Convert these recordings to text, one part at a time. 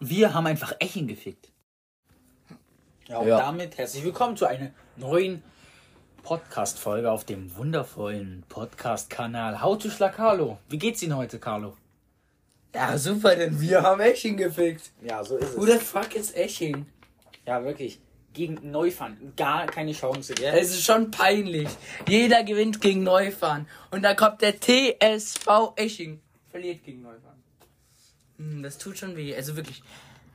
Wir haben einfach Echen gefickt. Ja, und Ja. damit herzlich willkommen zu einer neuen Podcast-Folge auf dem wundervollen Podcast-Kanal How to Schlag Carlo. Wie geht's Ihnen heute, Carlo? Ja, super, denn wir haben Eching gefickt. Ja, so ist Who the fuck ist Eching? Ja, wirklich. Gegen Neufahren. Gar keine Chance, gell? Es ist schon peinlich. Jeder gewinnt gegen Neufahren. Und dann kommt der TSV Eching. Verliert gegen Neufahren. Hm, das tut schon weh. Also wirklich.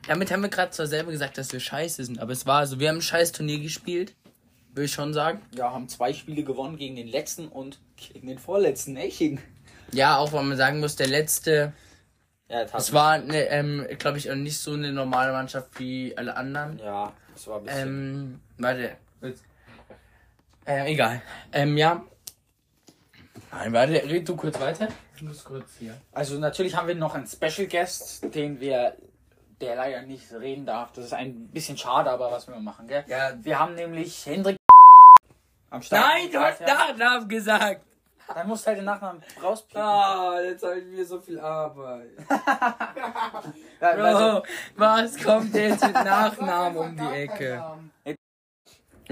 Damit haben wir gerade zwar selber gesagt, dass wir scheiße sind, aber es war so. Wir haben ein scheiß Turnier gespielt. Will ich schon sagen. Ja, haben zwei Spiele gewonnen gegen den letzten und gegen den vorletzten Eching. Ja, auch weil man sagen muss, der letzte. Ja, das Es war, ne, ähm, glaube ich, nicht so eine normale Mannschaft wie alle anderen. Ja, das war ein bisschen. Ähm, warte. Ähm, egal. Ähm, ja. Nein, warte, red du kurz weiter. Ich muss kurz hier. Also natürlich haben wir noch einen Special Guest, den wir, der leider nicht reden darf. Das ist ein bisschen schade, aber was wir machen, gell? Ja. Wir haben nämlich Hendrik am Start. Nein, du hast Nachnamen gesagt. Dann musst du halt den Nachnamen rauspiepen. Ah, jetzt habe ich mir so viel Arbeit. Bro, was kommt jetzt mit Nachnamen um die Ecke?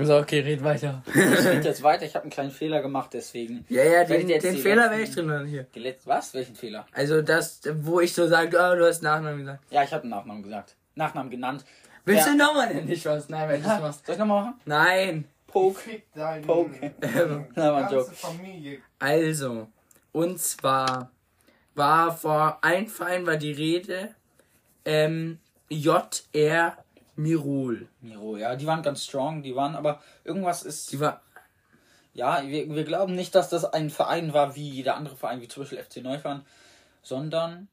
So, okay, red weiter. ich rede jetzt weiter. Ich habe einen kleinen Fehler gemacht, deswegen. Ja, ja, den, den Fehler wäre ich drin dann hier. Die letzte, was? Welchen Fehler? Also das, wo ich so sage, oh, du hast Nachnamen gesagt. Ja, ich habe einen Nachnamen gesagt. Nachnamen genannt. Willst Ja. du nochmal denn nicht was? Nein, wenn du machst. Soll ich nochmal machen? Nein. Poke. Fick deine Poke. Na, Joke. Familie. Also, und zwar war vor ein Verein war die Rede, ähm, JR Mirol. Miro, ja, die waren ganz strong, die waren, aber irgendwas ist. Die war, Ja, wir, wir glauben nicht, dass das ein Verein war wie jeder andere Verein, wie zum Beispiel FC Neufahren, sondern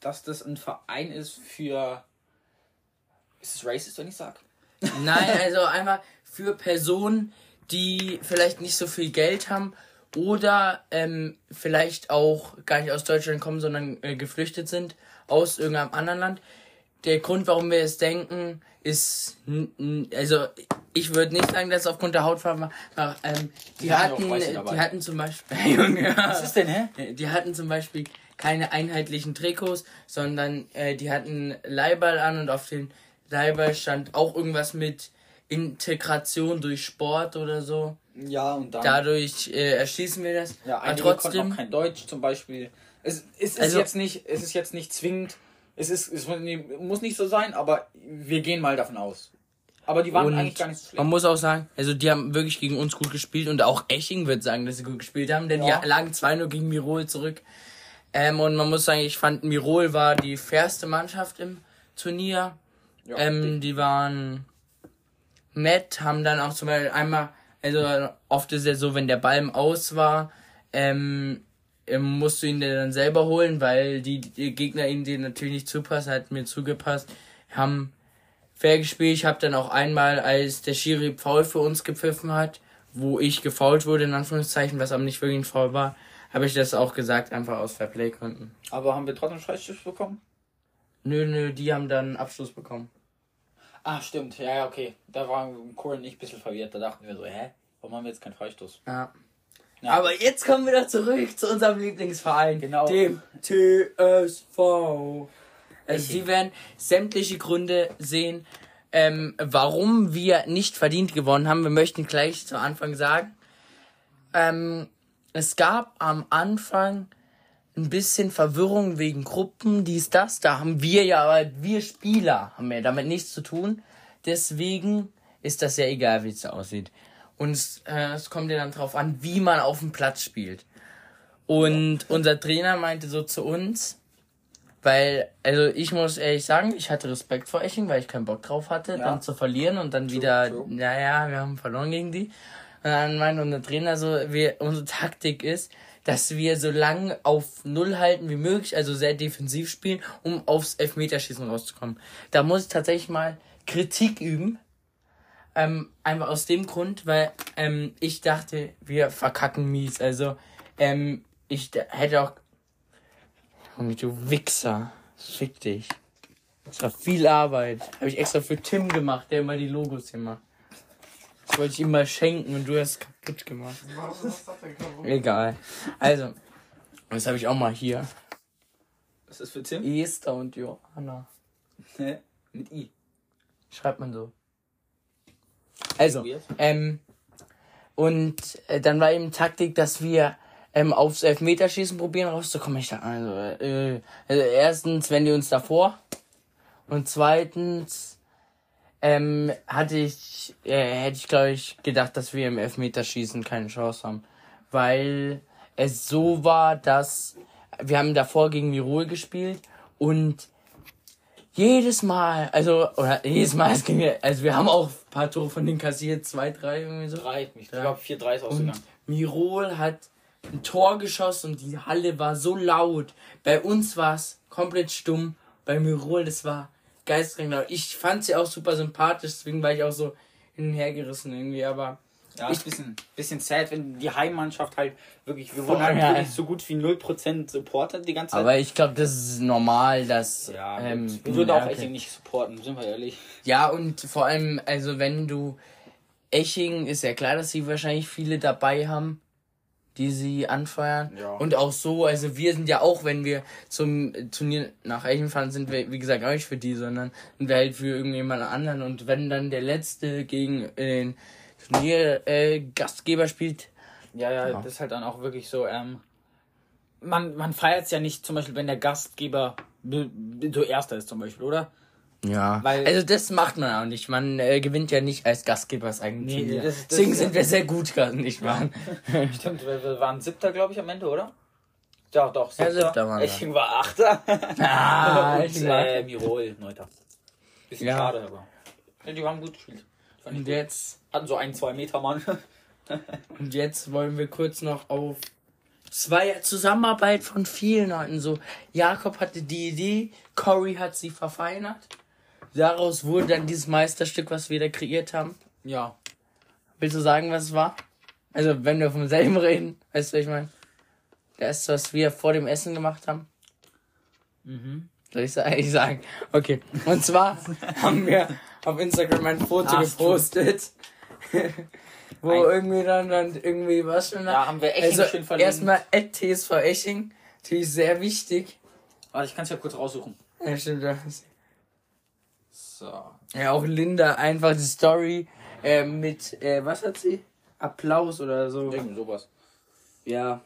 dass das ein Verein ist für. Ist es racist, wenn ich sag? nein, also einfach für Personen, die vielleicht nicht so viel Geld haben oder ähm, vielleicht auch gar nicht aus Deutschland kommen, sondern äh, geflüchtet sind aus irgendeinem anderen Land. Der Grund, warum wir es denken, ist, also ich würde nicht sagen, dass es aufgrund der Hautfarbe war. Ähm, die, hatten, dabei. die hatten zum Beispiel, Junge, Was ist denn, hä? die hatten zum Beispiel keine einheitlichen Trikots, sondern äh, die hatten Leihball an und auf den Leihball stand auch irgendwas mit Integration durch Sport oder so. Ja, und dann. Dadurch äh, erschließen wir das. ja, Aber trotzdem, auch kein Deutsch zum Beispiel. Es, es ist Also- jetzt nicht, es ist jetzt nicht zwingend. Es ist, es muss nicht so sein, aber wir gehen mal davon aus. Aber die waren Und eigentlich gar nicht so schlecht. man muss auch sagen, also die haben wirklich gegen uns gut gespielt und auch Eching wird sagen, dass sie gut gespielt haben, denn Ja. die lagen 2-0 gegen Mirol zurück. Ähm, und man muss sagen, ich fand Mirol war die fairste Mannschaft im Turnier. Ja, ähm, die waren nett, haben dann auch zum Beispiel einmal, also oft ist ja so, wenn der Ball im Aus war, ähm, musst du ihn dann selber holen, weil die, die Gegner ihn dir natürlich nicht zupassen, hat mir zugepasst, haben fair gespielt. Ich habe dann auch einmal, als der Schiri Foul für uns gepfiffen hat, wo ich gefault wurde, in Anführungszeichen, was aber nicht wirklich ein Foul war, habe ich das auch gesagt, einfach aus Fairplay-Gründen. aber haben wir trotzdem Freistoß bekommen? Nö, nö, die haben dann einen Abschluss bekommen. Ah, stimmt. Ja, ja, okay. Da war Corin nicht ein bisschen verwirrt. Da dachten wir so, hä? Warum haben wir jetzt keinen Freistoß? Ja. Ja. Aber jetzt kommen wir wieder zurück zu unserem Lieblingsverein, Genau. dem TSV. Also? Sie werden sämtliche Gründe sehen, ähm, warum wir nicht verdient gewonnen haben. Wir möchten gleich zu Anfang sagen, ähm, es gab am Anfang ein bisschen Verwirrung wegen Gruppen, dies, das. Da haben wir ja, aber wir Spieler haben ja damit nichts zu tun. Deswegen ist das ja egal, wie es aussieht. Und es, äh, es kommt ja dann drauf an, wie man auf dem Platz spielt. Und unser Trainer meinte so zu uns, weil, also ich muss ehrlich sagen, ich hatte Respekt vor Eching, weil ich keinen Bock drauf hatte, Ja. dann zu verlieren und dann wieder, true. naja, wir haben verloren gegen die. Und dann meinte unser Trainer so, wir, unsere Taktik ist, dass wir so lange auf Null halten wie möglich, also sehr defensiv spielen, um aufs Elfmeterschießen rauszukommen. Da muss ich tatsächlich mal Kritik üben. Ähm, einfach aus dem Grund, weil ähm, ich dachte, wir verkacken mies. Also, ähm, ich hätte auch. Junge, Du Wichser. Fick dich. Das war viel Arbeit. Habe ich extra für Tim gemacht, der immer die Logos hier macht. Das wollte ich ihm mal schenken und du hast es kaputt gemacht. Das? Egal. Also, das habe ich auch mal hier. Was ist für Tim? Esther und Johanna. Hä? Mit I. Schreibt man so. Also, ähm, und äh, dann war eben Taktik, dass wir ähm, aufs Elfmeterschießen probieren rauszukommen. Ich dachte, also, äh, also erstens, wenn die uns davor und zweitens ähm, hatte ich, äh, hätte ich glaube ich gedacht, dass wir im Elfmeterschießen keine Chance haben, weil es so war, dass wir haben davor gegen Virol gespielt und jedes Mal, also, oder jedes Mal, es ging, ja- also wir haben auch ein paar Tore von denen kassiert, zwei, drei, irgendwie so. Drei. Ich glaube 4-3 ist ausgegangen. Mirol hat ein Tor geschossen und die Halle war so laut. Bei uns war es komplett stumm. Bei Mirol, das war geistreich laut. Ich fand sie auch super sympathisch, deswegen war ich auch so hin und her gerissen irgendwie, aber Ja, ist ein bisschen, bisschen sad, wenn die Heimmannschaft halt wirklich, wir wurden halt wirklich so gut wie 0% supportet die ganze Zeit. aber ich glaube, das ist normal, dass ja, ähm, wir würden auch echt nicht supporten, sind wir ehrlich. Ja, und vor allem, also wenn du Eching, ist ja klar, dass sie wahrscheinlich viele dabei haben, die sie anfeuern. Ja. Und auch so, also wir sind ja auch, wenn wir zum Turnier nach Eching fahren, sind wir, wie gesagt, auch nicht für die, sondern sind wir halt für irgendjemand anderen. Und wenn dann der Letzte gegen den Turnier äh, Gastgeber spielt, Ja, ja, Ja. das ist halt dann auch wirklich so, ähm, man, man feiert es ja nicht, zum Beispiel, wenn der Gastgeber be- be- so Erster ist, zum Beispiel, oder? ja, Weil- also das macht man auch nicht. Man äh, gewinnt ja nicht als Gastgeber das eigene Nee, Turnier. das- das- Deswegen sind wir sehr gut gerade nicht wahr? Stimmt, wir, waren Siebter, glaube ich, am Ende, oder? Ja, doch, Ja, Siebter waren wir. Eching war Achter. Ah, und Eching war äh, Mirol, Neunter. Bisschen Ja. schade, aber. Ja, die haben gut gespielt. Und jetzt Hatten so ein, zwei Meter Mann. Und jetzt wollen wir kurz noch auf zwei Zusammenarbeit von vielen Leuten. So, Jakob hatte die Idee, Cory hat sie verfeinert. Daraus wurde dann dieses Meisterstück, was wir da kreiert haben. ja. Willst du sagen, was es war? Also, wenn wir vom selben reden, weißt du, was ich meine? Das, was wir vor dem Essen gemacht haben. Mhm. Soll? Ich sagen. Okay. Und zwar haben wir auf Instagram ein Foto Ach, gepostet. wo Ein- irgendwie dann, dann irgendwie was schon Da haben wir Eching also schön verlinkt. erstmal TSV Eching. Natürlich sehr wichtig. Warte, ich kann es ja kurz raussuchen. Ja, stimmt. das- So. Ja, auch Linda einfach die Story äh, mit, äh, was hat sie? Applaus oder so. Irgend sowas. Ja.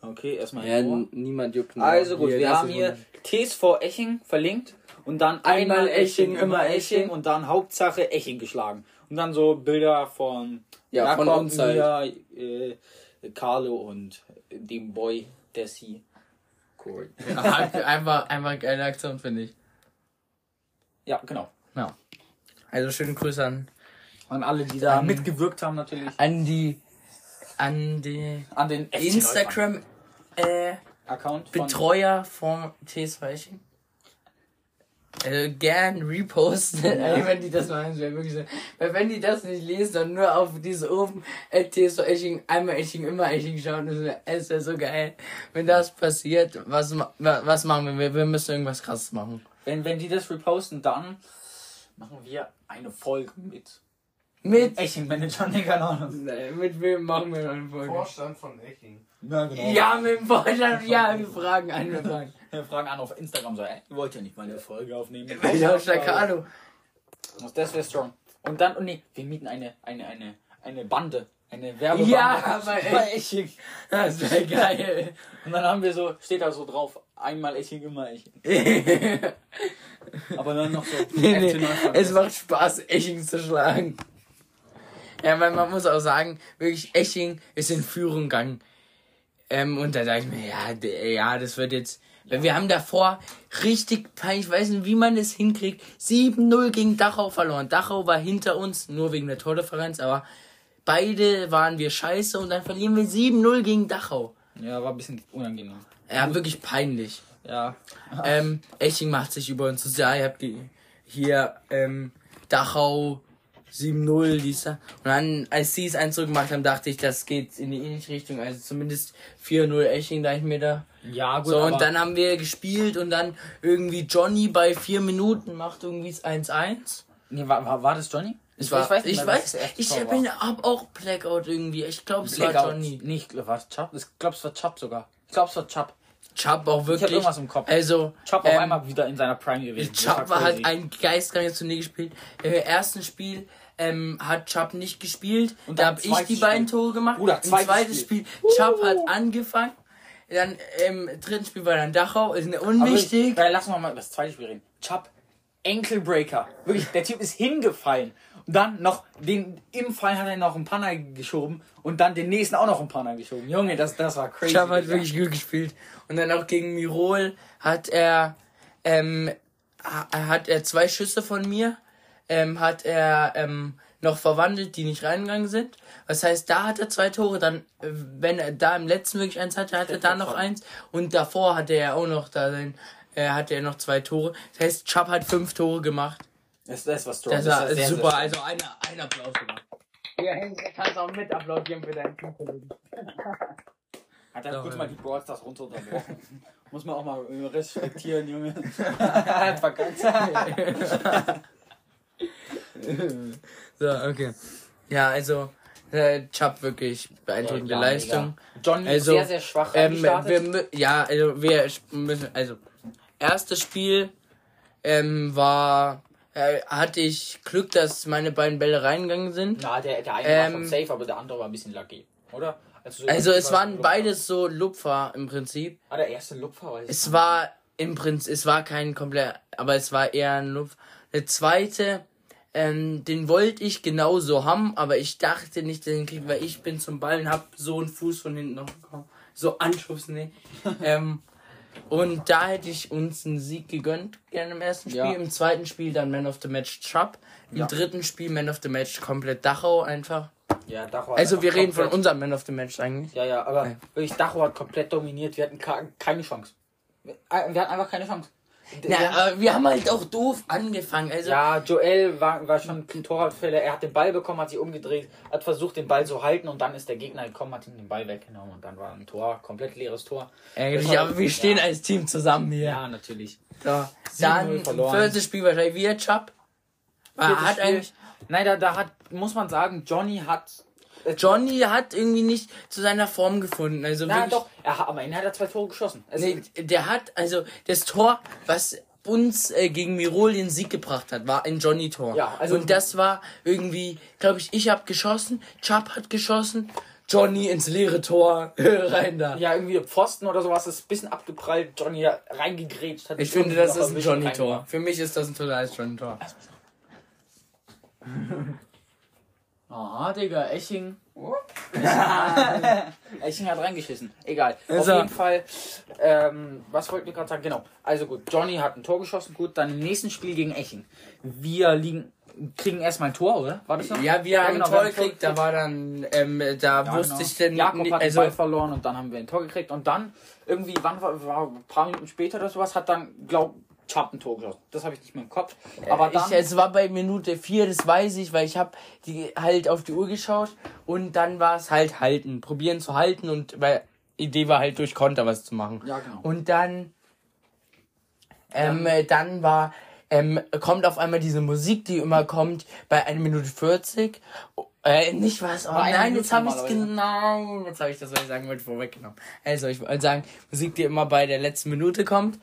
Okay, erstmal Ja, niemand juckt. Also gut, wir haben hier TSV Eching verlinkt und dann Einmal einmal, Eching, immer Eching. Und dann Hauptsache Eching geschlagen. Und dann so Bilder von Ja, von uns halt. äh, Carlo und dem Boy Desi. Cool. Ja, einfach, einfach geile Aktion, finde ich. Ja, genau. Ja. Also schöne Grüße an, An alle, die da Ähm, mitgewirkt haben natürlich. an die, an die An den Instagram, äh, Account Betreuer von TSV Eching. Also gern reposten, ey, wenn die das machen, wäre wirklich so. Weil wenn die das nicht lesen, dann nur auf diese oben at TSV Eching, einmal Eching, immer Eching schauen, das wäre es wär so geil. Wenn das passiert, was, was machen wir? wir? Wir müssen irgendwas krasses machen. Wenn, wenn die das reposten, dann machen wir eine Folge mit Mit, Eching-Manager, nee, keine Ahnung. Nee, mit wem machen wir eine Folge? Vorstand von Eching. Ja, genau. Ja, mit dem Vorstand, ja, wir fragen an, wir fragen. Wir fragen an auf Instagram so, ey, ihr wollt ja nicht mal eine Folge aufnehmen. Ja, Staccato. Das wäre strong. Und dann, und nee, wir mieten eine, eine, eine, eine Bande. Eine Werbebande. Ja, aber Eching. Das wäre geil. Und dann haben wir so, steht da so drauf, einmal Eching, immer Eching. Aber dann noch so, Nee, nee. Es macht Spaß, Eching zu schlagen. Ja, weil man muss auch sagen, wirklich, Eching ist in Führung gegangen. Ähm, und da dachte ich mir, ja, ja, das wird jetzt. Weil wir haben davor richtig peinlich, ich weiß nicht, wie man das hinkriegt, 7-0 gegen Dachau verloren. Dachau war hinter uns, nur wegen der Tordifferenz, aber beide waren wir scheiße und dann verlieren wir 7-0 gegen Dachau. Ja, war ein bisschen unangenehm. Ja, wirklich peinlich. Ja. Ähm, Eching macht sich über uns so, ja, ihr habt die, hier, ähm, Dachau 7-0, dies da. Und dann, als sie es eins zurückgemacht haben, dachte ich, das geht in die ähnliche Richtung. Also zumindest 4-0 Eching, da ich mir da. Ja, gut, So, und dann haben wir gespielt und dann irgendwie Johnny bei vier Minuten macht irgendwie das 1-1. nee, war, war, war das Johnny? Ich, war, ich nicht mehr, was weiß, ich bin, war. hab auch Blackout irgendwie. Ich glaube, es war Blackout. Johnny. Nee, ich glaube, war es Chubb? Ich glaube, es war Chubb sogar. Ich glaube, es war Chubb. Chubb auch wirklich. irgendwas im Kopf. Also, auf ähm, einmal wieder in seiner Prime gewesen. War Chubb hat crazy. ein geistreiches Turnier gespielt. Im ersten Spiel ähm, hat Chubb nicht gespielt. Und da habe ich die beiden Spiel. Tore gemacht. Bruder, Im zweites zweiten Spiel. Spiel, Chubb hat angefangen. Dann im dritten Spiel war dann Dachau. Ist Aber unwichtig. Wirklich, äh, lass mal mal das zweite Spiel reden. Chop, Ankle-Breaker. Wirklich, der Typ ist hingefallen. Und dann noch, den, im Fall hat er noch einen Panner geschoben und dann den nächsten auch noch einen Panner geschoben. Junge, das, das war crazy. Chubb hat wirklich gut gespielt. Und dann auch gegen Mirol hat er, ähm, ha- hat er zwei Schüsse von mir, ähm, hat er ähm, noch verwandelt, die nicht reingegangen sind. Das heißt, da hat er zwei Tore, dann, äh, wenn er da im letzten wirklich eins hatte, hat er da noch eins. Und davor hatte er auch noch da sein, äh, hatte er noch zwei Tore. Das heißt, Chubb hat fünf Tore gemacht. Das, das war strong. Das war ist sehr, super, Sehr also ein, ein Applaus gemacht. Ja, kannst auch mit applaudieren für deinen Teamkollegen. Hat er kurz ja. mal die Brawl Stars runter unterbrochen. Muss man auch mal respektieren, Junge. Hat verkackt. So, okay. Ja, also, äh, Chubb wirklich beeindruckende Ja, Leistung. mega. Johnny Also, sehr, sehr schwach Ähm, wir, ja, also wir müssen, also, erstes Spiel ähm, war, äh, hatte ich Glück, dass meine beiden Bälle reingegangen sind. Na, der, der eine war Ähm, schon safe, aber der andere war ein bisschen lucky, oder? so Also es waren Lupfer. beides so Lupfer im Prinzip. Ah, der erste Lupfer war Es war im Prinzip, es war kein komplett, aber es war eher ein Lupf. Der zweite, ähm, den wollte ich genauso haben, aber ich dachte nicht, den krieg, weil ich bin zum Ball und hab so einen Fuß von hinten noch bekommen. So Anschuss, ne? ähm, und da hätte ich uns einen Sieg gegönnt, gerne im ersten Spiel. Ja. Im zweiten Spiel dann Man of the Match Chubb. Im Ja. dritten Spiel Man of the Match komplett Dachau einfach. Ja, Dachau Also wir reden von unserem Man of the Match eigentlich. Ja, ja, aber Ja. wirklich, Dachau hat komplett dominiert. Wir hatten keine Chance. Äh, wir hatten einfach keine Chance. D- Ja, wir haben- aber wir haben halt auch doof angefangen. Also ja, Joel war, war schon ein Torwartfehler. Er hat den Ball bekommen, hat sich umgedreht, hat versucht, den Ball zu halten und dann ist der Gegner gekommen, hat ihm den Ball weggenommen und dann war ein Tor, komplett leeres Tor. War- aber wir stehen ja. als Team zusammen hier. Ja, natürlich. So. 7-0 Dann viertes Spiel wahrscheinlich wieder Chubb. War, Viertes hat Spiel. eigentlich, Nein, da, da hat, muss man sagen, Johnny hat. Johnny hat irgendwie nicht zu seiner Form gefunden. Also Na wirklich, doch, er, hat- am Ende hat er zwei Tore geschossen. Also, nee, der hat, also das Tor, was uns äh, gegen Mirol den Sieg gebracht hat, war ein Johnny-Tor. Ja, also- Und das war irgendwie, glaube ich, ich habe geschossen, Chubb hat geschossen, Johnny ins leere Tor, rein da. Ja, irgendwie Pfosten oder sowas ist ein bisschen abgeprallt. Johnny reingegrätscht. Hat Ich finde, das ist ein Johnny-Tor. Für mich ist das ein totales Johnny-Tor. Aha, Digga, Eching. Eching hat reingeschissen. Egal. Also- Auf jeden Fall, ähm, was wollten wir gerade sagen? Genau. Also gut, Johnny hat ein Tor geschossen. Gut, dann im nächsten Spiel gegen Eching. Wir liegen, kriegen erstmal ein Tor, oder? War das so? Ja, wir haben genau, ein Tor gekriegt, da war dann, ähm, da Ja, wusste genau. ich denn Jakob nicht, hat den also, Ball verloren und dann haben wir ein Tor gekriegt und dann irgendwie, wann war, war ein paar Minuten später oder sowas, hat dann, glaub, Chubb ein Tor geschossen. Das habe ich nicht mehr im Kopf. Aber dann, ich, es war bei Minute 4, das weiß ich, weil ich habe die halt auf die Uhr geschaut und dann war es halt halten, probieren zu halten und weil Idee war halt durch Konter was zu machen. Ja, genau. Und dann, ähm, äh, dann war, ähm, kommt auf einmal diese Musik, die immer kommt bei 1 Minute 40. Äh, nicht was, oh nein, Minute jetzt habe ich genau, jetzt habe ich das, was ich sagen wollte, vorweggenommen. Also, ich wollte sagen, Musik, die immer bei der letzten Minute kommt,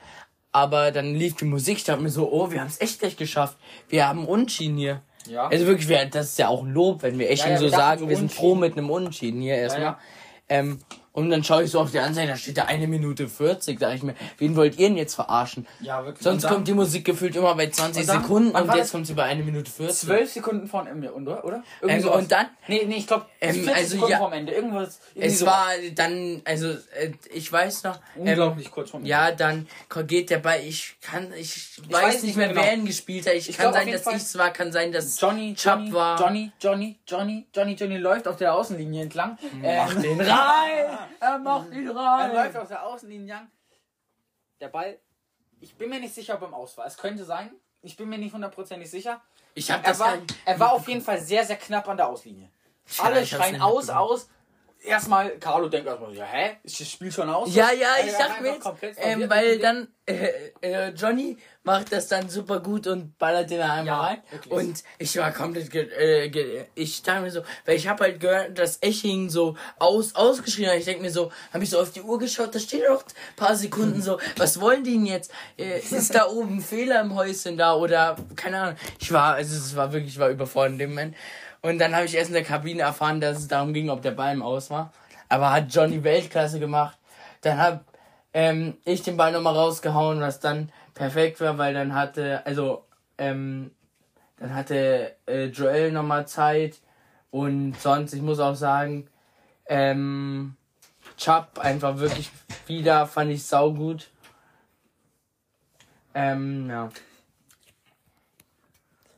aber dann lief die Musik, ich dachte mir so, oh, wir haben es echt gleich geschafft. Wir haben Unschieden hier. Ja. Also wirklich, wir, das ist ja auch ein Lob, wenn wir echt Ja, ja, so sagen, wir sind froh mit einem Unschieden hier erstmal. ja. Ähm, und dann schaue ich so auf die Anzeige, da steht da eine Minute 40, da ich mir, wen wollt ihr denn jetzt verarschen? ja, wirklich. Sonst dann kommt die Musik gefühlt immer bei 20 Und dann- Sekunden und jetzt kommt sie bei 1 Minute 40. zwölf Sekunden vor dem Ende, oder? oder? Ähm, sowas. und dann? Nee, nee, ich glaube, Ähm, 40 also ja- vor dem Ende. Irgendwas. Es sowas. war dann, also äh, ich weiß noch, ähm, unglaublich kurz vor dem ja, dann geht der Ball, ich kann, ich, weiß, weiß nicht mehr, mehr wer genau. ihn gespielt hat. Ich, Ich kann glaub, sein, dass ich es war, kann sein, dass Johnny, Chubb Johnny, war. Johnny, Johnny, Johnny, Johnny, Johnny läuft auf der Außenlinie entlang. Mach Ähm, den rein! Er macht ihn er rein! läuft auf der Außenlinie. Der Ball, ich bin mir nicht sicher, ob er im Aus war. Es könnte sein. Ich bin mir nicht hundertprozentig sicher. Ich hab Er das war, er war auf jeden Fall sehr, sehr knapp an der Auslinie. Alle schreien aus, aus. Erstmal, Carlo denkt erstmal, so, ja, hä? Ist das Spiel schon aus? Ja, ja, ich einfach mir jetzt, ähm, weil dann äh, äh, Johnny macht das dann super gut und ballert den einmal Ja, rein. wirklich. Und ich war komplett, äh, ich dachte mir so, weil ich habe halt gehört, dass Eching so aus ausgeschrien hat. Ich denke mir so, habe ich so auf die Uhr geschaut, da steht noch ein paar Sekunden so, was wollen die denn jetzt? Äh, ist da oben ein Fehler im Häuschen da oder keine Ahnung. Ich war, also es war wirklich, ich war überfordert in dem Moment. Und dann habe ich erst in der Kabine erfahren, dass es darum ging, ob der Ball im Aus war. Aber hat Johnny Weltklasse gemacht. Dann hab ähm, ich den Ball nochmal rausgehauen, was dann perfekt war, weil dann hatte, also, ähm, dann hatte äh, Joel nochmal Zeit und sonst, ich muss auch sagen, ähm, Chubb einfach wirklich wieder, fand ich saugut. Ähm, ja.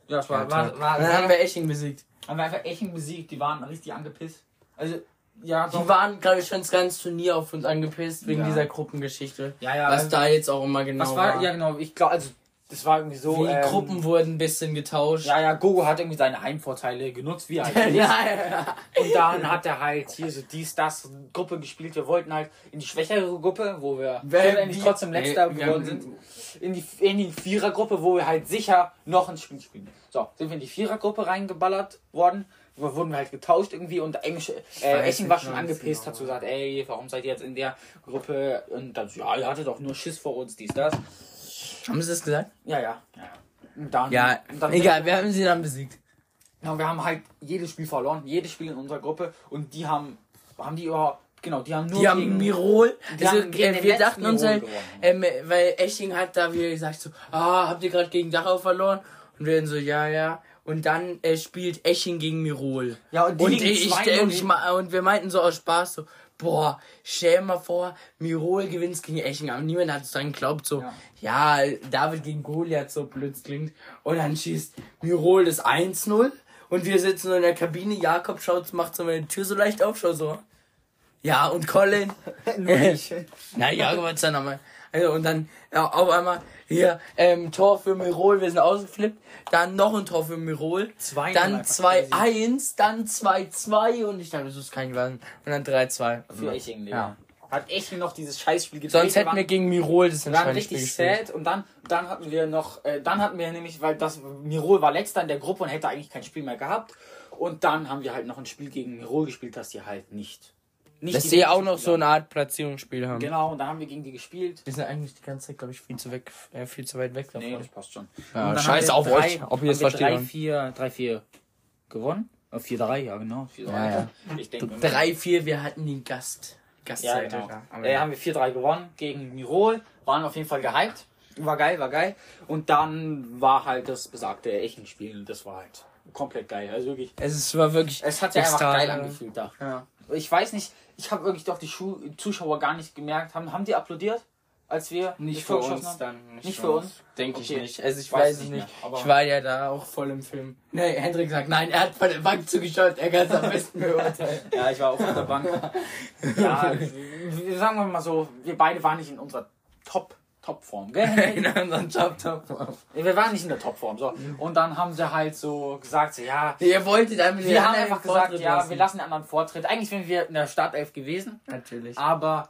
Ja, das war, Ja, war, toll. war, Dann haben wir Eching besiegt. Haben wir einfach Echen besiegt, die waren richtig angepisst. Also, ja, doch. Die waren, glaube ich, schon das ganze Turnier auf uns angepisst wegen Ja. dieser Gruppengeschichte. ja, ja, Was also, da jetzt auch immer genau was war, ja genau, ich glaube, also, das war irgendwie so, Die ähm, Gruppen wurden ein bisschen getauscht. ja, ja, Gogo hat irgendwie seine Heimvorteile genutzt, wie er halt ja, ja. Und dann hat er halt hier so dies, das Gruppe gespielt. Wir wollten halt in die schwächere Gruppe, wo wir wie- trotzdem letzter wir geworden sind. In die, in die Vierergruppe, wo wir halt sicher noch ein Spiel spielen. So, sind wir in die Vierergruppe reingeballert worden. Da wurden wir halt getauscht irgendwie und Englisch, äh, Echen war schon angepisst, genau. hat so gesagt, ey, warum seid ihr jetzt in der Gruppe? Und dann so, ja, ihr hattet doch nur Schiss vor uns, dies, das. Haben sie das gesagt? Ja, ja. ja. Und dann, Ja, und dann egal, wir haben sie dann besiegt. ja, wir haben halt jedes Spiel verloren, jedes Spiel in unserer Gruppe und die haben, haben die überhaupt, genau, die haben nur Die haben gegen, Mirol, Die also, haben gegen äh, den wir letzten dachten uns Mirol halt, gewonnen. ähm, weil Eching hat da wieder gesagt so, ah, habt ihr gerade gegen Dachau verloren? Und wir dann so, ja, ja. Und dann äh, spielt Eching gegen Mirol. Ja, und die und, liegen ich, ich, 2-0 und, ich, ma- und wir meinten so aus Spaß so, boah, stell mal vor, Mirol gewinnt gegen Eching. Aber niemand hat es dann geglaubt, so, ja. David gegen Goliath, so blöd klingt. Und dann schießt Mirol das 1-0. Und wir sitzen so in der Kabine, Jakob schaut, macht so meine Tür so leicht auf, schau so. Ja, und Colin. Na, Jakob hat's dann nochmal. Also, und dann, ja, auf einmal, hier, ähm, Tor für Mirol, wir sind ausgeflippt. Dann noch ein Tor für Mirol. 2-0 Dann einfach 2-1, dann 2-2 und ich dachte, das ist kein Gewesen. Und dann 3-2. für Eching, Digga. Ja. Hat Eching noch dieses Scheißspiel gedreht. Sonst hätten wir gegen Mirol das wir waren entscheidende Spiel richtig gespielt. sad und dann, dann hatten wir noch, äh, dann hatten wir nämlich, weil das Mirol war letzter in der Gruppe und hätte eigentlich kein Spiel mehr gehabt. Und dann haben wir halt noch ein Spiel gegen Mirol gespielt, das die halt nicht. Nicht Dass die sie auch noch so eine Art Platzierungsspiel haben. Genau, und dann haben wir gegen die gespielt. Wir sind eigentlich die ganze Zeit, glaube ich, viel zu weg, äh, viel zu weit weg davon. Nee, das passt schon. Ja, scheiß auf euch, ob ihr es versteht oder nicht. 3-4 3-4 gewonnen. Äh, 4-3, ja genau. 4-3. Ja, ja. Ich denke. 3-4, wir hatten den Gast. Ja, Gastzeit. genau. da. Aber Äh, ja. haben wir 4-3 gewonnen gegen Mirol. Waren auf jeden Fall gehypt. War geil, war geil. Und dann war halt das besagte Echenspiel. Das war halt komplett geil. Also wirklich. Es war wirklich. Es hat sich einfach geil angefühlt da. Ja. Ich weiß nicht, ich habe wirklich doch die Schu Zuschauer gar nicht gemerkt. Haben, haben die applaudiert, als wir Nicht für uns haben? dann. Nicht für uns? Denke ich Okay. nicht. Also ich Weiß weiß, es es nicht nicht. mehr, aber- ich war ja da auch voll im Film. Nee, Hendrik sagt, nein, er hat von der Bank zugeschaut, er kann es am besten beurteilen. Ja, ich war auch auf der Bank. ja, sagen wir mal so, wir beide waren nicht in unserer Top, Topform, gell? In unserem Job, top. Wir waren nicht in der Topform, so. Und dann haben sie halt so gesagt, so, ja, Ihr wolltet einfach wir haben einfach gesagt, ja, wir lassen den anderen Vortritt. Eigentlich wären wir in der Startelf gewesen, Natürlich. aber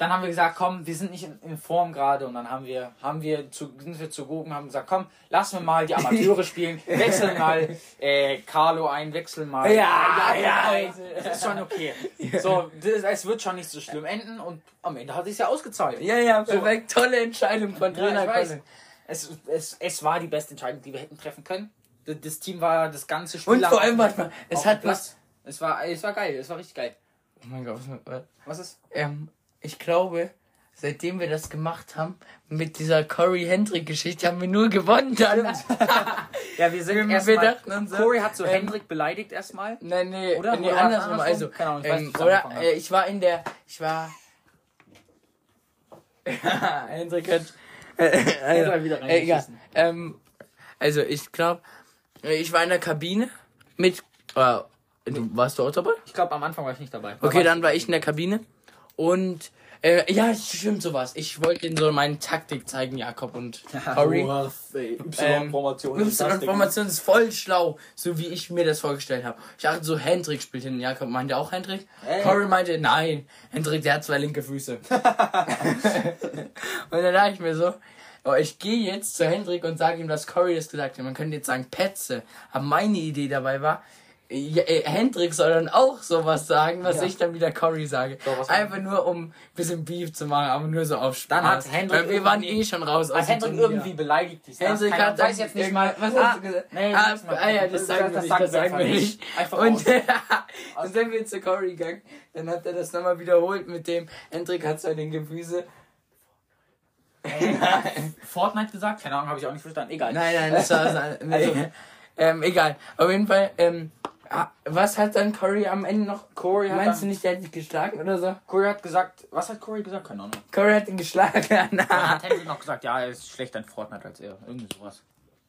dann haben wir gesagt, komm, wir sind nicht in, in Form gerade und dann haben wir, haben wir zu, sind wir zu Gogen, haben gesagt, komm, lassen wir mal die Amateure spielen, wechseln mal äh, Carlo ein, wechseln mal. Ja, ja. Das ist schon okay. So, das, es wird schon nicht so schlimm enden und am Ende hat es ja ausgezahlt. Ja, ja, perfekt. Tolle Entscheidung von Ja, Trainer ich weiß. Colin. Es, es, es war die beste Entscheidung, die wir hätten treffen können. Das, das Team war das ganze Spiel. Und vor allem, warte mal, es hat Platz. Es war, es war geil, es war richtig geil. Oh mein Gott, was, Was ist? ähm, ich glaube, seitdem wir das gemacht haben, mit dieser Corey Hendrick Geschichte, haben wir nur gewonnen. Dann. Ja, wir sind erstmal. Corey hat so ähm, Hendrik beleidigt erstmal. Nein, nee, Oder? nee, Oder andersrum. andersrum? Also, Keine Ahnung, ich weiß ähm, oder, äh, ich war in der, ich war. Hendrik hat. Er wieder egal. reingeschissen. Ähm, also, ich glaube, ich war in der Kabine mit. Äh, du, warst du auch dabei? Ich glaube, am Anfang war ich nicht dabei. Okay, dann war ich in der Kabine und Äh, ja, stimmt sowas. Ich wollte Ihnen so meine Taktik zeigen, Jakob und Cory. Ähm, Y-Formation. Y-Formation ist voll schlau, so wie ich mir das vorgestellt habe. Ich dachte so, Hendrik spielt hin. Jakob meinte auch Hendrik. Ey. Cory meinte, nein, Hendrik, der hat zwei linke Füße. und dann dachte ich mir so, oh, ich gehe jetzt zu Hendrik und sage ihm, dass Cory das gesagt hat. Man könnte jetzt sagen, Petze. Aber meine Idee dabei war, ja, äh, Hendrik soll dann auch sowas sagen, was Ja. ich dann wieder Cory sage. So, Einfach nur, um ein bisschen Beef zu machen, aber nur so auf Spaß. Dann hat Hendrik Weil wir waren eh schon raus aus Hendrik irgendwie beleidigt ist. Hendrik hat weiß jetzt nicht mal. Was ah, hast du gesagt? Nee, ah, ah ja, das sagen wir nicht, das sagen wir nicht. Einfach Und dann sind wir zu Cory gegangen. Dann hat er das nochmal wiederholt mit dem Hendrik hat seine Gefüße. Fortnite gesagt? Keine Ahnung, habe ich auch nicht verstanden. Egal. Nein, nein, das war. Also- ähm, egal. Auf jeden Fall, ähm, was hat dann Cory am Ende noch? Corey hat, Meinst du nicht, der hat dich geschlagen oder so? Corey hat gesagt, was hat Corey gesagt? Keine Ahnung. Cory hat ihn geschlagen. Dann hat Hendrik noch gesagt, ja, er ist schlechter in Fortnite als er. Irgendwie sowas.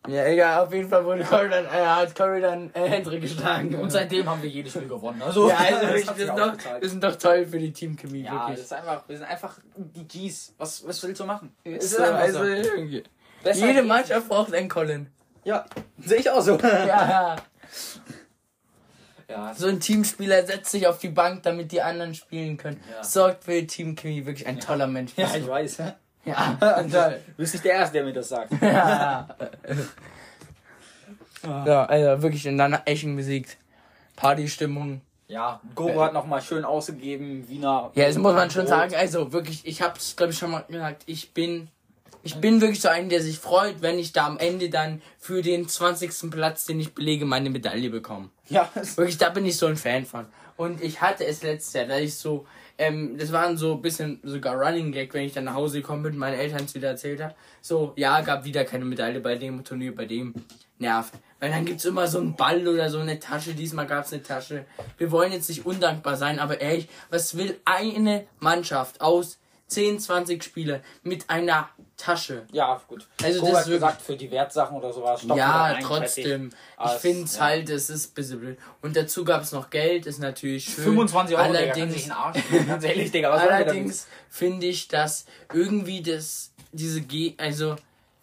ja, egal, auf jeden Fall wurde Cory dann, äh, hat Cory dann äh, Hendrik geschlagen. Und seitdem haben wir jedes Spiel gewonnen. Also, ja, also das wir sind, doch, wir sind doch toll für die Teamchemie, Ja, das wirklich. ist einfach, wir sind einfach die Gs. Was, was willst du machen? Ist so, also, irgendwie. Besser Jede Mannschaft braucht einen Colin. Ja, sehe ich auch so. Ja, ja. so ein Teamspieler setzt sich auf die Bank, damit die anderen spielen können. Ja. Sorgt für die Teamchemie, wirklich ein toller Mensch. Ja, ich weiß. Ja, toll. Du bist nicht der Erste, der mir das sagt. Ja. ja, also wirklich in deiner Echen besiegt. Partystimmung. Ja, Gogo hat nochmal schön ausgegeben, Wiener. Ja, das muss man schon Brot. sagen. Also wirklich, ich hab's glaube ich schon mal gesagt, ich bin ich bin wirklich so ein, der sich freut, wenn ich da am Ende dann für den 20. Platz, den ich belege, meine Medaille bekomme. Ja, es- Wirklich, da bin ich so ein Fan von. Und ich hatte es letztes Jahr, da ich so, ähm, das waren so ein bisschen sogar Running Gag, wenn ich dann nach Hause gekommen bin und meinen Eltern es wieder erzählt habe. So, ja, gab wieder keine Medaille bei dem Turnier, bei dem. Nervt. Weil dann gibt's immer so einen Ball oder so eine Tasche. Diesmal gab's eine Tasche. Wir wollen jetzt nicht undankbar sein, aber ehrlich, was will eine Mannschaft aus 10, 20 Spielern mit einer Tasche? ja, gut. Also Gogo das ist gesagt, für die Wertsachen oder sowas. Stopp ja, trotzdem. Ich finde es ja. halt, es ist ein bisschen blöd. Und dazu gab es noch Geld, ist natürlich schön. 25 Euro, Digga, Allerdings, einen Arsch Ganz ehrlich, Digga, was allerdings finde ich, dass irgendwie das, diese G, also,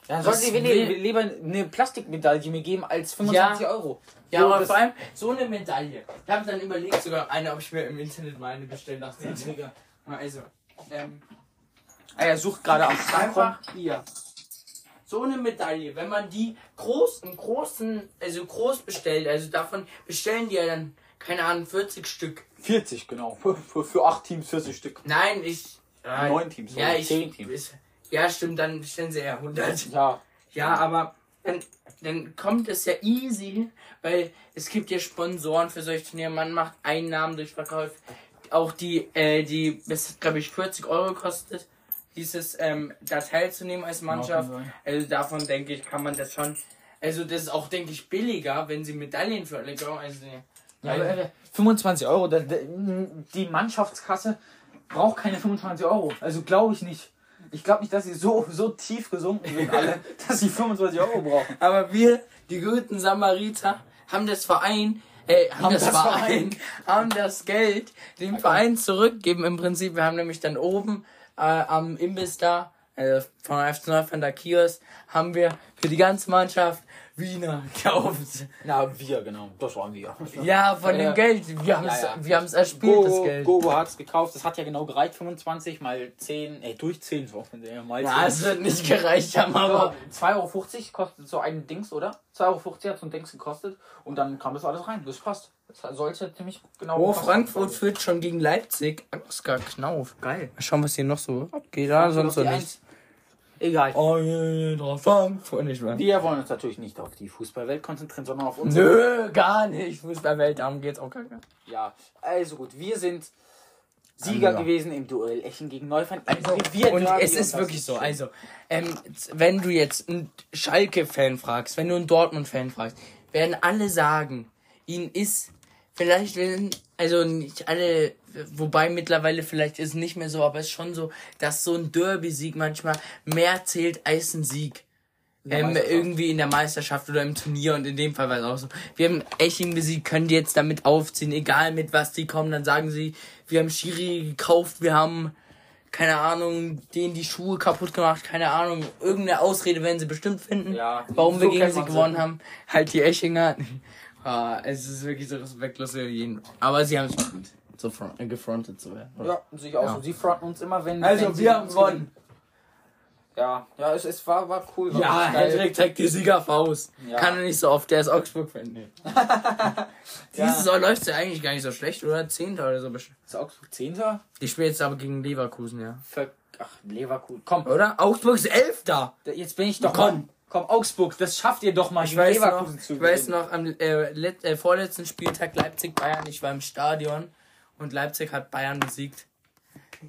Dann sollen sie will- lieber, eine Plastikmedaille mir geben als 25 Euro. ja, aber vor allem so eine Medaille. Ich habe dann überlegt, sogar eine, ob ich mir im Internet mal eine bestellen dachte. Digga. Also, ähm, er sucht gerade am einfach hier. So eine Medaille, wenn man die groß, im großen, also groß bestellt, also davon bestellen die ja dann, keine Ahnung, 40 Stück. 40, genau. Für, für, für 8 Teams 40 Stück. Nein, ich. äh, Neun Teams, Ja, ich. zehn Teams. Ist, ja, stimmt, dann bestellen sie ja 100. Ja. Ja, aber dann, dann kommt es ja easy, weil es gibt ja Sponsoren für solche Turniere. Man macht Einnahmen durch Verkauf. Auch die, äh, die, das glaube ich 40 Euro kostet, dieses, ähm, da teilzunehmen als Mannschaft. Also davon denke ich, kann man das schon. Also das ist auch, denke ich, billiger, wenn sie Medaillen für alle kaufen. Also, Ja, aber, äh, 25 Euro, die Mannschaftskasse braucht keine 25 Euro. Also glaube ich nicht. Ich glaube nicht, dass sie so, so tief gesunken sind alle, dass sie 25 Euro brauchen. Aber wir, die guten Samariter, haben das Verein, äh, haben, Haben das, das Verein, haben das Geld dem Verein zurückgeben. Im Prinzip, wir haben nämlich dann oben äh, am Imbiss da, äh, von FC Neufender Kiosk, haben wir für die ganze Mannschaft Wiener gekauft. Na, wir, genau. Das waren wir. Ja, von Ja. dem Geld. Wir haben es Ja, wir haben's erspielt, das Gogo, Geld. Gogo hat es gekauft. Das hat ja genau gereicht. 25 mal 10, ey, durch 10 so. Mal Ja, es wird nicht gereicht haben, aber. Aber 2,50 Euro kostet so ein Dings, oder? 2,50 Euro hat so ein Dings gekostet und dann kam das alles rein. Das passt. Das sollte ziemlich genau Oh. Frankfurt führt schon gegen Leipzig. Oskar Knauf. Geil. Mal schauen, was hier noch so abgeht. Da sonst so Die nichts. Egal. Frankfurt nicht mehr. Wir wollen uns natürlich nicht auf die Fußballwelt konzentrieren, sondern auf uns. Nö, gar nicht. Fußballwelt, darum geht's auch gar nicht. Ja, also gut. Wir sind Sieger Ja. gewesen im Duell Echen gegen Neufern. Also, wir und es ist wirklich so. Also, ähm, wenn du jetzt einen Schalke-Fan fragst, wenn du einen Dortmund-Fan fragst, werden alle sagen, ihnen ist vielleicht, wenn, also nicht alle, wobei mittlerweile vielleicht ist es nicht mehr so, aber es ist schon so, dass so ein Derby-Sieg manchmal mehr zählt als ein Sieg. Ähm, irgendwie in der Meisterschaft oder im Turnier und in dem Fall war es auch so. Wir haben Eching besiegt, können die jetzt damit aufziehen, egal mit was die kommen, dann sagen sie, wir haben Schiri gekauft, wir haben keine Ahnung, denen die Schuhe kaputt gemacht, keine Ahnung, irgendeine Ausrede werden sie bestimmt finden, Ja, warum so wir gegen sie gewonnen haben. Halt die Eschinger. Ah, es ist wirklich so respektlos für jeden. Aber sie haben es verdient, so front, äh, gefrontet zu werden. Ja, sich auch Ja. so. Sie fronten uns immer, wenn. Also, wenn sie wir haben uns gewonnen. Ja, ja, es, es war, war cool. war Ja, geil. Hendrik zeigt die Siegerfaust. Ja. Kann er nicht so oft, der ist Augsburg-Fan. Nee. Ja. Diese Saison läuft ja eigentlich gar nicht so schlecht, oder? Zehnter oder so bestimmt. Ist Augsburg 10. Die spielen jetzt aber gegen Leverkusen, ja. Ver Ach, Leverkusen. Komm, Oder? Augsburg ist Elfter. jetzt bin ich doch. Komm. Komm, Augsburg, das schafft ihr doch mal. Ich weiß noch, zu ich weiß noch am äh, let, äh, vorletzten Spieltag Leipzig-Bayern, ich war im Stadion und Leipzig hat Bayern besiegt.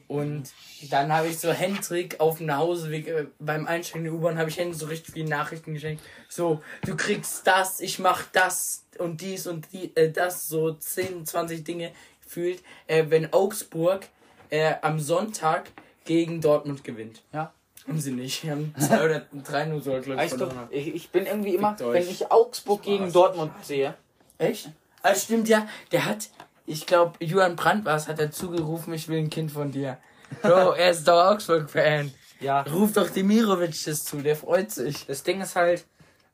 Und dann habe ich so Hendrik auf dem Nachhauseweg äh, beim Einsteigen der U-Bahn habe ich Hendrik so richtig viele Nachrichten geschenkt. So, du kriegst das, ich mach das und dies und die, äh, das, so 10, 20 Dinge gefühlt, äh, wenn Augsburg äh, am Sonntag gegen Dortmund gewinnt. Ja. Haben sie nicht. Die haben 2 oder 3 0 so, glaube ich, verloren. ich, ich bin irgendwie immer, Fickt euch. wenn ich Augsburg gegen Dortmund sehe. Echt? Ah, stimmt ja. Der hat, ich glaube, Johann Brandt war es, hat er zugerufen, ich will ein Kind von dir. Bro, er ist doch Augsburg-Fan. Ja. Ruf doch Demirovic das zu, der freut sich. Das Ding ist halt,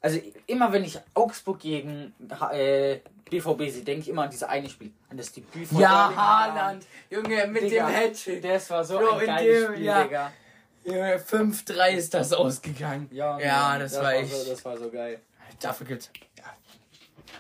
also immer wenn ich Augsburg gegen äh, BVB sehe, denke ich immer an dieses eine Spiel, an das Debüt von Ja, Haaland. Junge, mit Digga, dem Hattrick. Das war so Bro, ein in geiles dem- Spiel, ja. Digga. Junge, 5-3 ist das ausgegangen. Ja, ja Mann, das, war echt. So, das war so geil. Dafür gibt's. Ja.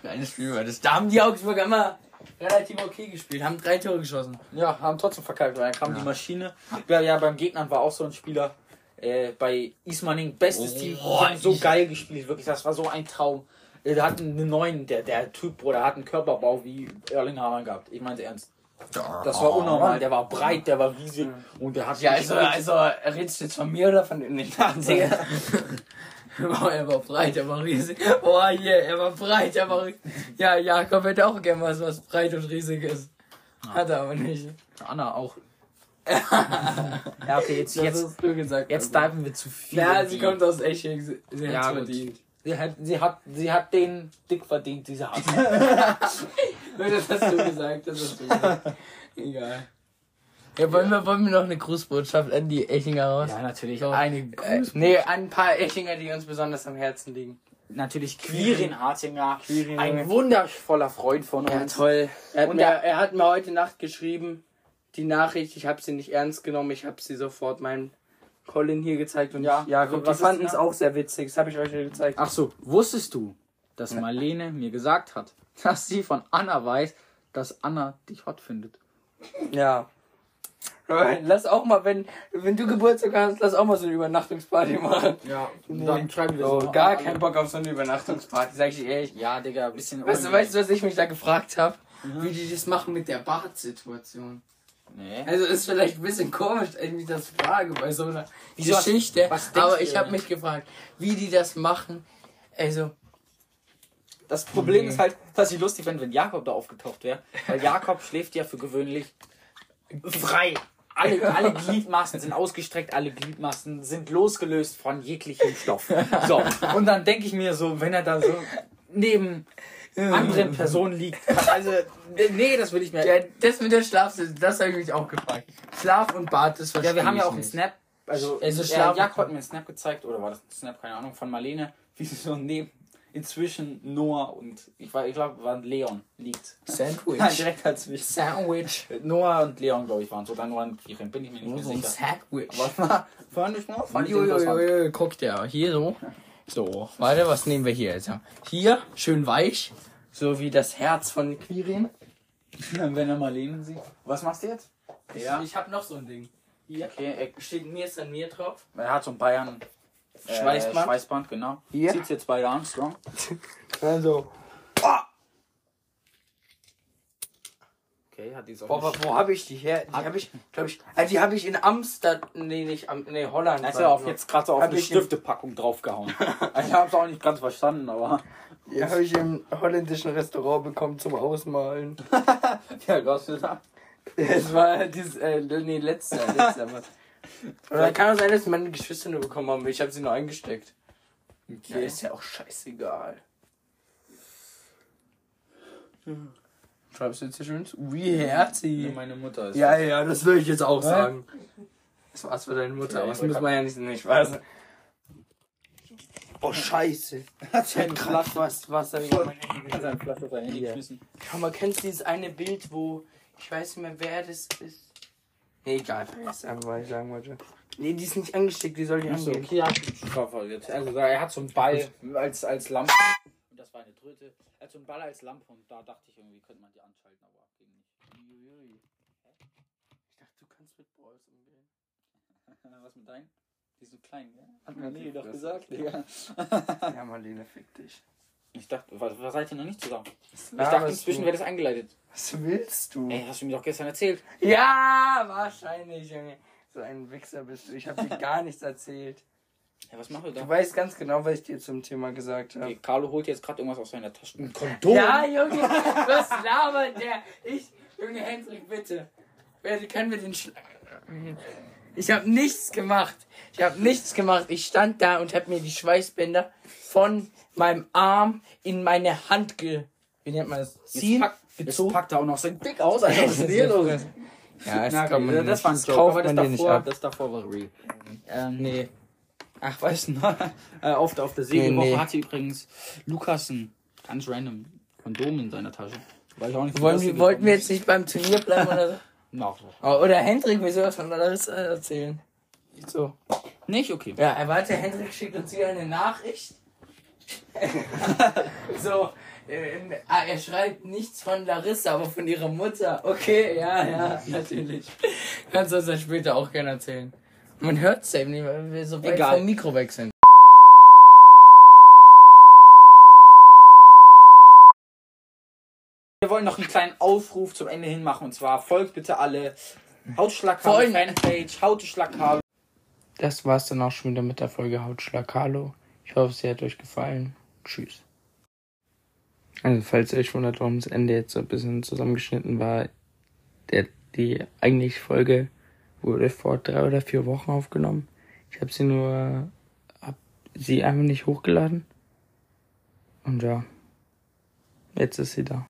Geiles Spiel war das. Da haben die Augsburger immer relativ okay gespielt, haben drei Tore geschossen. Ja, haben trotzdem verkackt, weil dann kam Ja. die Maschine. Ja, ja, beim Gegnern war auch so ein Spieler. Äh, bei Ismaning, bestes Oh, Team, haben so ich- geil gespielt, wirklich, das war so ein Traum. Äh, Der hat einen neuen, der, der Typ, Bruder, hat einen Körperbau wie Erling Haaland gehabt. Ich meine ernst. Das war unnormal. Der war breit, der war riesig und der hat Ja, also, also redest du jetzt von mir oder von nicht? Digga. Wow, er war breit, er war riesig. Oh yeah, er war breit, er war riesig. Ja, Jakob hätte auch gern was, was breit und riesig ist. Hat er aber nicht. Anna auch. ja, okay, jetzt, jetzt, gesagt. jetzt Alter. diven wir zu viel. Ja, sie kommt aus Esching. Sie, sie Ja, verdient. Sie hat, sie hat, sie hat den dick verdient, diese Hass. Das hast du gesagt, das hast du gesagt. Egal. Ja, wollen wir, wollen wir noch eine Grußbotschaft an die Echinger raus? ja, natürlich. So. Eine Äh, Gruß. nee, an ein paar Echinger, die uns besonders am Herzen liegen. Natürlich Quirin Hartinger. Quirin, Ein wundervoller Freund von Ja, uns. toll. Er hat, Und mir, er hat mir heute Nacht geschrieben, die Nachricht, ich habe sie nicht ernst genommen, ich habe sie sofort meinem Colin hier gezeigt und Ja, Jakob, die was ist fanden es auch sehr witzig, das habe ich euch ja gezeigt. Ach so, wusstest du, dass Marlene mir gesagt hat, dass sie von Anna weiß, dass Anna dich hot findet? Ja. Lass auch mal, wenn, wenn du Geburtstag hast, lass auch mal so eine Übernachtungsparty machen. Ja, Nee. dann schreiben wir Oh, so. gar keinen Bock auf so eine Übernachtungsparty, sag ich dir ehrlich. Ja, Digga, ein bisschen. Weißt du, weißt du, was ich mich da gefragt habe? Wie die das machen mit der Bartsituation. Nee. Also ist vielleicht ein bisschen komisch, ich das frage bei so einer Wieso Geschichte. was denkst aber ich habe mich gefragt, wie die das machen. Also, Das Problem Nee. ist halt, dass ich lustig fände, wenn Jakob da aufgetaucht wäre. Weil Jakob schläft ja für gewöhnlich frei. Alle, alle Gliedmaßen sind ausgestreckt, alle Gliedmaßen sind losgelöst von jeglichem Stoff. So, und dann denke ich mir so, wenn er da so neben anderen Personen liegt, also, nee, das will ich mir. der, das mit der Schlaf, das habe ich mich auch gefragt. Schlaf und Bad, das verstehe Ja, wir haben ja auch einen. Snap. Also, Also äh, schlafen- Jakob hat mir einen Snap gezeigt, oder war das ein Snap, keine Ahnung, von Marlene, wie sie so neben inzwischen Noah und ich, war- ich glaube, war Leon liegt. Sandwich. Nein, direkt dazwischen. Sandwich. Noah und Leon, glaube ich, waren sogar Noah und Kirin, bin ich mir nicht Nur mehr so ein sicher. Sandwich. Was war? Fand ich mal? Fand ich guckt ja, hier so. So, warte, was nehmen wir hier jetzt? Hier, schön weich. So wie das Herz von Quirin. Wenn er Marlene sieht. Was machst du jetzt? Ja. Ich habe noch so ein Ding. Hier. Okay, Steht mir ist an mir drauf. er hat so ein Bayern äh, Schweißband. Schweißband, genau. Hier. Zieht's jetzt beide an, strong. Also. Okay, hat die so. Boah, wo, habe ich die her? Die habe ich, glaube ich, also die habe ich in Amsterdam, nee, nicht, Am- nee, Holland. Da ist ja auf nur. jetzt gerade so auf Hab eine Stiftepackung draufgehauen. ich habe es auch nicht ganz verstanden, aber. Die habe ich im holländischen Restaurant bekommen zum Ausmalen. Ja, was du da? Es war dieses, äh, nee, letzter, letzter. Oder kann auch sein, dass meine Geschwister nur bekommen haben, ich habe sie nur eingesteckt. Ja, Okay. ist ja auch scheißegal. Schreibst du jetzt hier schön? Wie herzig. meine Mutter ist. Ja, ja, das würde ich jetzt auch sagen. Das war's für deine Mutter, Ja, aber das muss man ja nicht, nicht Spaß. Oh, scheiße. Hat Ich hab grad was Wasser über mein Handy Hat Ja. geschmissen. Schau mal, kennst du dieses eine Bild, wo ich weiß nicht mehr, wer das ist? Nee, egal, vergiss einfach, was ich sagen wollte. Nee, die ist nicht angesteckt, die soll nicht Achso, angehen. okay, ja, Straffall jetzt. Also er hat so einen Ball als, als Lampe. Und das war eine Tröte. Er hat so einen Ball als Lampe und da dachte ich irgendwie, könnte man die anschalten, aber ging nicht. Ich dachte, du kannst mit Balls umgehen. Was mit deinen? Die sind klein, gell? Hat Marlene doch gesagt, Digga. Ja, Marlene, fick dich. Ich dachte, was, was seid ihr noch nicht zusammen? Ich dachte, inzwischen du? wäre das eingeleitet. Was willst du? Ey, hast du mir doch gestern erzählt. Ja, wahrscheinlich, Junge. So ein Wichser bist du. Ich habe dir gar nichts erzählt. Ja, was wir Du da? weißt ganz genau, was ich dir zum Thema gesagt habe. Okay, Carlo holt jetzt gerade irgendwas aus seiner Tasche. Ein Kondom. Ja, Junge, was labert der? Ich, Junge Hendrik, bitte. Wer können wir den Schla Ich habe nichts gemacht. Ich habe nichts gemacht. Ich stand da und habe mir die Schweißbänder von meinem Arm in meine Hand ge... Wie nennt man das? Jetzt, Ziehen? pack, jetzt gezogen? packt er auch noch sein Dick aus. Alter, was ist denn hier los? Ja, Na, kann okay, man das war ein Das Joke, aber das man dir nicht davor, ab. das davor war real. Ähm, Nee. Ach, weißt du noch? Äh, auf, der- auf der Segelwoche Nee, nee. hatte übrigens Lukas ein ganz random Kondom in seiner Tasche. Weiß ich auch nicht, Wollen das wir, wollten wir jetzt nicht beim Turnier bleiben oder so? ist. Nach. Oh, Oder Hendrik, wir sollen was von Larissa erzählen. So. Nicht? Okay. Ja, warte, Hendrik schickt uns hier eine Nachricht. so, äh, er schreibt nichts von Larissa, aber von ihrer Mutter. Okay, ja, ja, natürlich. Kannst du uns das später auch gerne erzählen. Man hört es eben nicht, weil wir so weit Egal. vom Mikro weg sind. Wir wollen noch einen kleinen Aufruf zum Ende hin machen und zwar folgt bitte alle Hautschlagkarlo Folgen. Fanpage, Hautschlagkarlo. Das war's dann auch schon wieder mit der Folge Hautschlag Carlo. Ich hoffe, sie hat euch gefallen. Tschüss. Also, falls ihr euch wundert, warum das Ende jetzt so ein bisschen zusammengeschnitten war, der, die eigentliche Folge wurde vor drei oder vier Wochen aufgenommen. Ich habe sie nur, hab sie einfach nicht hochgeladen. Und ja, jetzt ist sie da.